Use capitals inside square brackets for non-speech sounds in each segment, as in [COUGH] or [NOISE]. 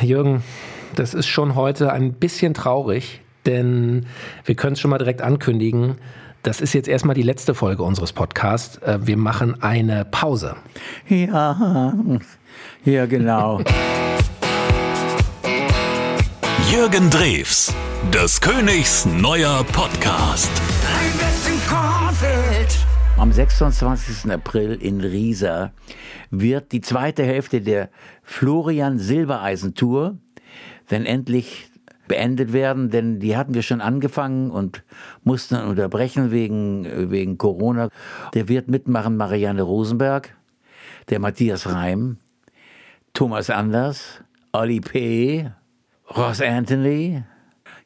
Jürgen, das ist schon heute ein bisschen traurig, denn wir können es schon mal direkt ankündigen. Das ist jetzt erstmal die letzte Folge unseres Podcasts. Äh, wir machen eine Pause. Ja, ja, genau. Jürgen Drews, des Königs neuer Podcast. Am 26. April in Riesa wird die zweite Hälfte der Florian Silbereisen Tour dann endlich beendet werden, denn die hatten wir schon angefangen und mussten dann unterbrechen wegen, wegen Corona. Der wird mitmachen Marianne Rosenberg, der Matthias Reim, Thomas Anders, Olli P., Ross Anthony,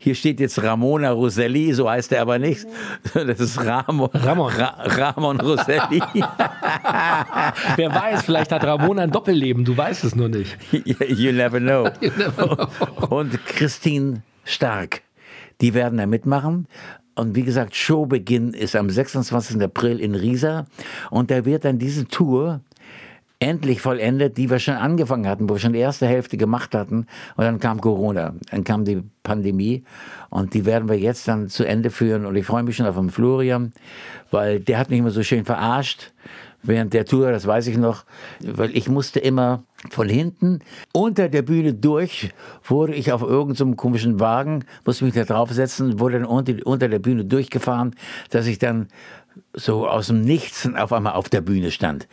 hier steht jetzt Ramona Roselli, so heißt er aber nicht. Das ist Ramon. Ramon. Ra Ramon Roselli. [LAUGHS] Wer weiß, vielleicht hat Ramona ein Doppelleben, du weißt es nur nicht. [LAUGHS] You never know. [LAUGHS] You never know. Und Christine Stark, die werden da mitmachen. Und wie gesagt, Showbeginn ist am 26. April in Riesa. Und da wird dann diese Tour endlich vollendet, die wir schon angefangen hatten, wo wir schon die erste Hälfte gemacht hatten. Und dann kam Corona, dann kam die Pandemie und die werden wir jetzt dann zu Ende führen. Und ich freue mich schon auf den Florian, weil der hat mich immer so schön verarscht während der Tour, das weiß ich noch, weil ich musste immer von hinten unter der Bühne durch, wurde ich auf irgendeinem so komischen Wagen, musste mich da draufsetzen, wurde dann unter, unter der Bühne durchgefahren, dass ich dann so aus dem Nichts auf einmal auf der Bühne stand.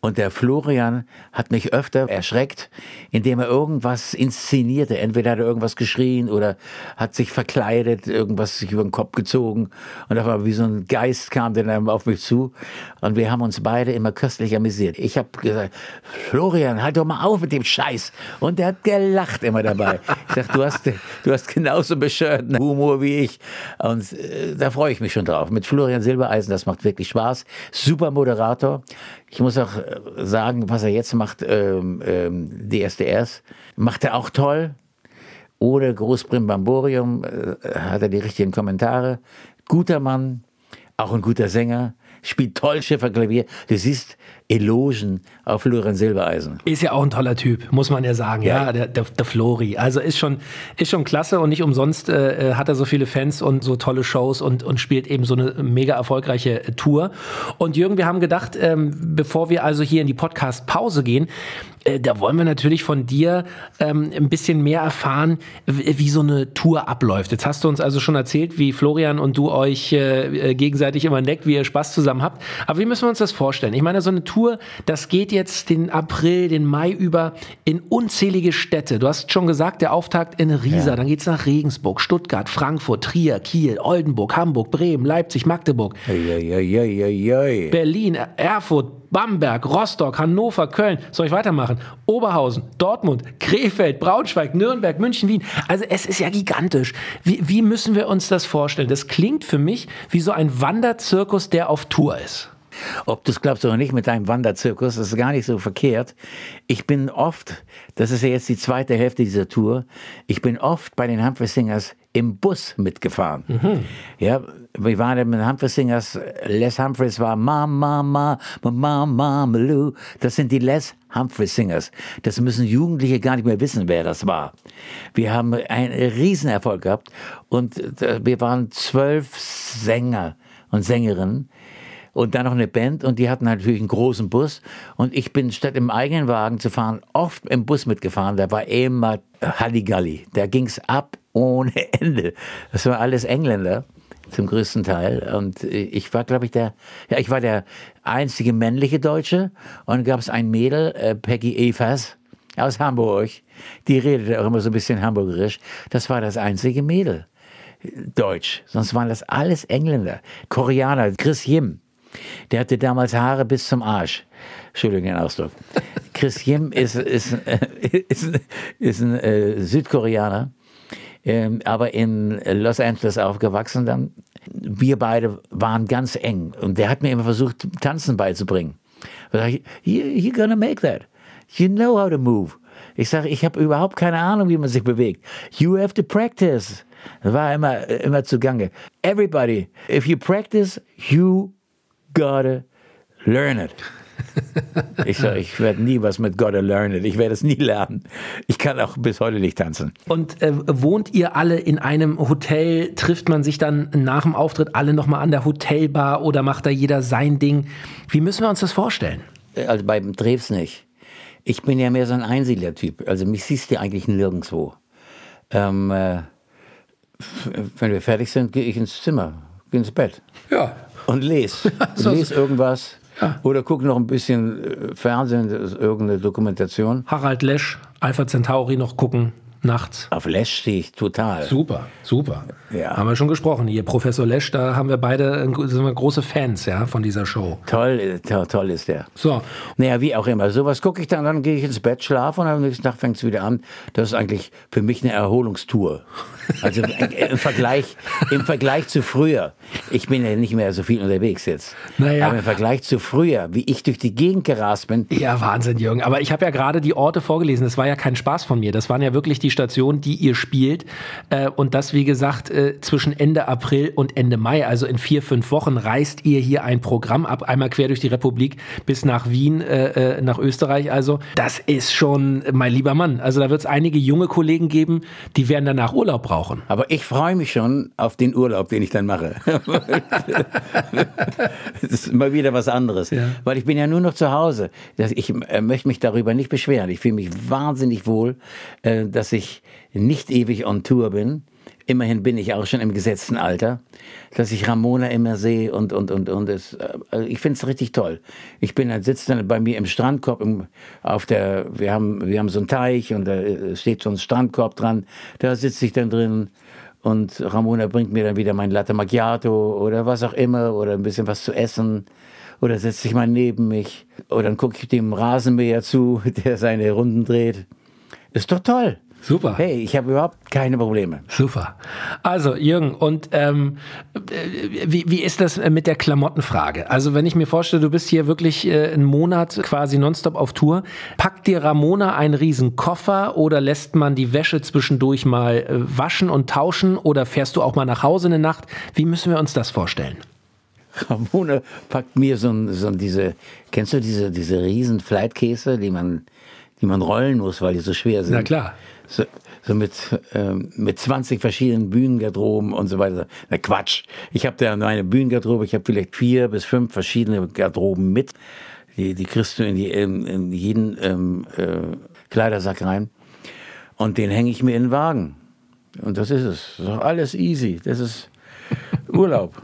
Und der Florian hat mich öfter erschreckt, indem er irgendwas inszenierte. Entweder hat er irgendwas geschrien oder hat sich verkleidet, irgendwas sich über den Kopf gezogen. Und auf einmal wie so ein Geist kam der dann auf mich zu. Und wir haben uns beide immer köstlich amüsiert. Ich habe gesagt, Florian, halt doch mal auf mit dem Scheiß. Und der hat gelacht immer dabei. Ich sag, du hast, du hast genauso bescheuerten Humor wie ich. Und äh, da freue ich mich schon drauf. Mit Florian Silbereisen, das macht wirklich Spaß. Super Moderator. Ich muss auch äh, sagen, was er jetzt macht, ähm, ähm, DSDS, macht er auch toll. Ohne Großbrimbamborium äh, hat er die richtigen Kommentare. Guter Mann, auch ein guter Sänger, spielt toll Schifferklavier. Du siehst Elogen auf Florian Silbereisen. Ist ja auch ein toller Typ, muss man ja sagen. Ja, ja der, der, der, Flori. Also ist schon, ist schon klasse und nicht umsonst äh, äh, hat er so viele Fans und so tolle Shows und, und spielt eben so eine mega erfolgreiche äh, Tour. Und Jürgen, wir haben gedacht, ähm, bevor wir also hier in die Podcast-Pause gehen, äh, da wollen wir natürlich von dir ähm, ein bisschen mehr erfahren, wie so eine Tour abläuft. Jetzt hast du uns also schon erzählt, wie Florian und du euch äh, gegenseitig immer neckt, wie ihr Spaß zusammen habt. Aber wie müssen wir uns das vorstellen? Ich meine, so eine Tour, das geht jetzt den April, den Mai über in unzählige Städte. Du hast schon gesagt, der Auftakt in Riesa, ja. dann geht's nach Regensburg, Stuttgart, Frankfurt, Trier, Kiel, Oldenburg, Hamburg, Bremen, Leipzig, Magdeburg, ei, ei, ei, Berlin, Erfurt, Bamberg, Rostock, Hannover, Köln, soll ich weitermachen? Oberhausen, Dortmund, Krefeld, Braunschweig, Nürnberg, München, Wien. Also es ist ja gigantisch. Wie, wie müssen wir uns das vorstellen? Das klingt für mich wie so ein Wanderzirkus, der auf Tour ist. Ob du es glaubst oder nicht mit deinem Wanderzirkus, das ist gar nicht so verkehrt. Ich bin oft, das ist ja jetzt die zweite Hälfte dieser Tour, ich bin oft bei den Humphrey Singers im Bus mitgefahren. Mhm. Ja, wir waren mit Humphrey Singers, Les Humphreys war Mama, Mama, Mama, Mama, Lou. Das sind die Les Humphrey Singers. Das müssen Jugendliche gar nicht mehr wissen, wer das war. Wir haben einen Riesenerfolg gehabt und äh, wir waren zwölf Sänger und Sängerinnen und dann noch eine Band und die hatten natürlich einen großen Bus. Und ich bin statt im eigenen Wagen zu fahren oft im Bus mitgefahren. Da war immer Halligalli. Da ging's ab ohne [LAUGHS] Ende. Das war alles Engländer zum größten Teil. Und ich war glaube ich der ja ich war der einzige männliche Deutsche. Und gab es ein Mädel äh, Peggy Evers aus Hamburg. Die redete auch immer so ein bisschen hamburgerisch. Das war das einzige Mädel Deutsch. Sonst waren das alles Engländer. Koreaner Chris Yim der hatte damals Haare bis zum Arsch. Entschuldigung den Ausdruck. Chris Yim ist, ist, ist, ist ein äh, Südkoreaner, ähm, aber in Los Angeles aufgewachsen dann. Wir beide waren ganz eng und der hat mir immer versucht, Tanzen beizubringen. Ich, you, you're gonna make that. You know how to move. Ich sage, ich habe überhaupt keine Ahnung, wie man sich bewegt. You have to practice. Das war immer, immer zugange. Everybody, if you practice, you gotta learn it. [LAUGHS] ich ich werde nie was mit Gotta Learn It. Ich werde es nie lernen. Ich kann auch bis heute nicht tanzen. Und äh, wohnt ihr alle in einem Hotel? Trifft man sich dann nach dem Auftritt alle nochmal an der Hotelbar oder macht da jeder sein Ding? Wie müssen wir uns das vorstellen? Also beim Drews nicht. Ich bin ja mehr so ein Einsiedler-Typ. Also mich siehst du eigentlich nirgendwo. Ähm, äh, wenn wir fertig sind, gehe ich ins Zimmer, gehe ins Bett. Ja. Und lese. [LAUGHS] lese irgendwas. Ja. Oder gucke noch ein bisschen äh, Fernsehen, irgendeine Dokumentation. Harald Lesch, Alpha Centauri noch gucken nachts. Auf Lesch stehe ich total. Super, super. Ja. Haben wir schon gesprochen hier. Professor Lesch, da haben wir beide sind wir große Fans ja, von dieser Show. Toll, toll, toll ist der. So. Naja, wie auch immer. Sowas gucke ich dann, dann gehe ich ins Bett, schlafe und am nächsten Tag fängt es wieder an. Das ist eigentlich für mich eine Erholungstour. Also im Vergleich, im Vergleich zu früher. Ich bin ja nicht mehr so viel unterwegs jetzt. Naja. Aber im Vergleich zu früher, wie ich durch die Gegend gerast bin. Ja, Wahnsinn, Jürgen. Aber ich habe ja gerade die Orte vorgelesen. Das war ja kein Spaß von mir. Das waren ja wirklich die Stationen, die ihr spielt. Äh, und das, wie gesagt, äh, zwischen Ende April und Ende Mai, also in vier, fünf Wochen, reist ihr hier ein Programm ab. Einmal quer durch die Republik bis nach Wien, äh, nach Österreich. Also, das ist schon, mein lieber Mann. Also, da wird es einige junge Kollegen geben, die werden danach Urlaub brauchen. Aber ich freue mich schon auf den Urlaub, den ich dann mache. [LAUGHS] das ist mal wieder was anderes. Ja. Weil ich bin ja nur noch zu Hause. Ich möchte mich darüber nicht beschweren. Ich fühle mich wahnsinnig wohl, dass ich nicht ewig on Tour bin. Immerhin bin ich auch schon im gesetzten Alter, dass ich Ramona immer sehe und und und und es, also ich finde es richtig toll. Ich bin dann sitze dann bei mir im Strandkorb im, auf der wir haben wir haben so einen Teich und da steht so ein Strandkorb dran. Da sitze ich dann drin und Ramona bringt mir dann wieder mein Latte Macchiato oder was auch immer oder ein bisschen was zu essen oder setzt sich mal neben mich oder dann gucke ich dem Rasenmäher zu, [LAUGHS] der seine Runden dreht. Ist doch toll. Super. Hey, ich habe überhaupt keine Probleme. Super. Also, Jürgen, und ähm, wie, wie ist das mit der Klamottenfrage? Also, wenn ich mir vorstelle, du bist hier wirklich äh, einen Monat quasi nonstop auf Tour, packt dir Ramona einen riesen Koffer oder lässt man die Wäsche zwischendurch mal äh, waschen und tauschen oder fährst du auch mal nach Hause eine Nacht? Wie müssen wir uns das vorstellen? Ramona packt mir so, so diese, kennst du diese, diese riesen Flightkäse, die man, die man rollen muss, weil die so schwer sind? Na klar so, so mit, ähm, mit 20 verschiedenen Bühnengarderoben und so weiter. Na Quatsch. Ich habe da meine Bühnengarderobe, ich habe vielleicht vier bis fünf verschiedene Garderoben mit. Die, die kriegst du in, die, in, in jeden ähm, äh, Kleidersack rein. Und den hänge ich mir in den Wagen. Und das ist es. Das ist alles easy. Das ist Urlaub.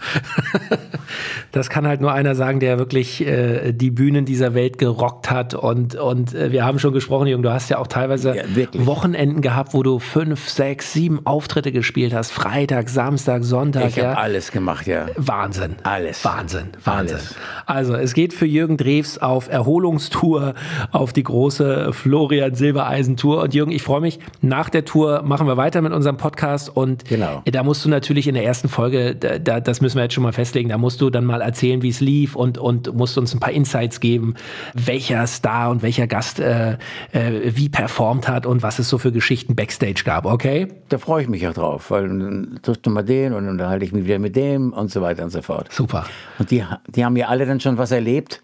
[LAUGHS] das kann halt nur einer sagen, der wirklich äh, die Bühnen dieser Welt gerockt hat. Und, und äh, wir haben schon gesprochen, Jürgen, du hast ja auch teilweise ja, Wochenenden gehabt, wo du fünf, sechs, sieben Auftritte gespielt hast. Freitag, Samstag, Sonntag. Ich ja. habe alles gemacht, ja. Wahnsinn. Alles. Wahnsinn. Wahnsinn. Alles. Also es geht für Jürgen Drews auf Erholungstour, auf die große Florian Silbereisen Tour. Und Jürgen, ich freue mich, nach der Tour machen wir weiter mit unserem Podcast. Und genau. da musst du natürlich in der ersten Folge da, das müssen wir jetzt schon mal festlegen, da musst du dann mal erzählen, wie es lief und, und musst uns ein paar Insights geben, welcher Star und welcher Gast äh, äh, wie performt hat und was es so für Geschichten Backstage gab, okay? Da freue ich mich auch drauf, weil dann triffst du mal den und dann unterhalte ich mich wieder mit dem und so weiter und so fort. Super. Und die, die haben ja alle dann schon was erlebt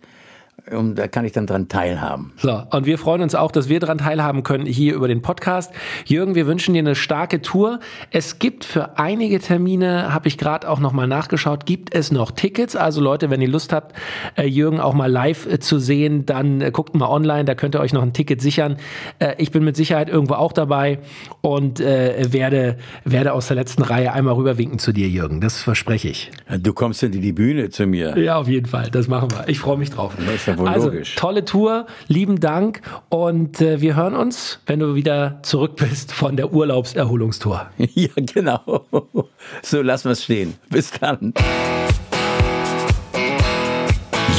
und da kann ich dann dran teilhaben. So, und wir freuen uns auch, dass wir dran teilhaben können hier über den Podcast. Jürgen, wir wünschen dir eine starke Tour. Es gibt für einige Termine, habe ich gerade auch nochmal nachgeschaut, gibt es noch Tickets. Also Leute, wenn ihr Lust habt, äh, Jürgen auch mal live äh, zu sehen, dann äh, guckt mal online, da könnt ihr euch noch ein Ticket sichern. Ich bin mit Sicherheit irgendwo auch dabei und werde, werde aus der letzten Reihe einmal rüberwinken zu dir, Jürgen. Das verspreche ich. Du kommst in die Bühne zu mir. Ja, auf jeden Fall. Das machen wir. Ich freue mich drauf. Das ja wohl also, logisch. Tolle Tour, lieben Dank und äh, wir hören uns, wenn du wieder zurück bist von der Urlaubserholungstour. [LAUGHS] Ja, genau. So lassen wir es stehen. Bis dann.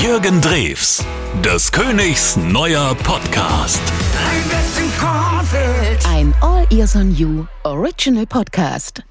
Jürgen Drews, des Königs neuer Podcast. Ein All Ears on You Original Podcast.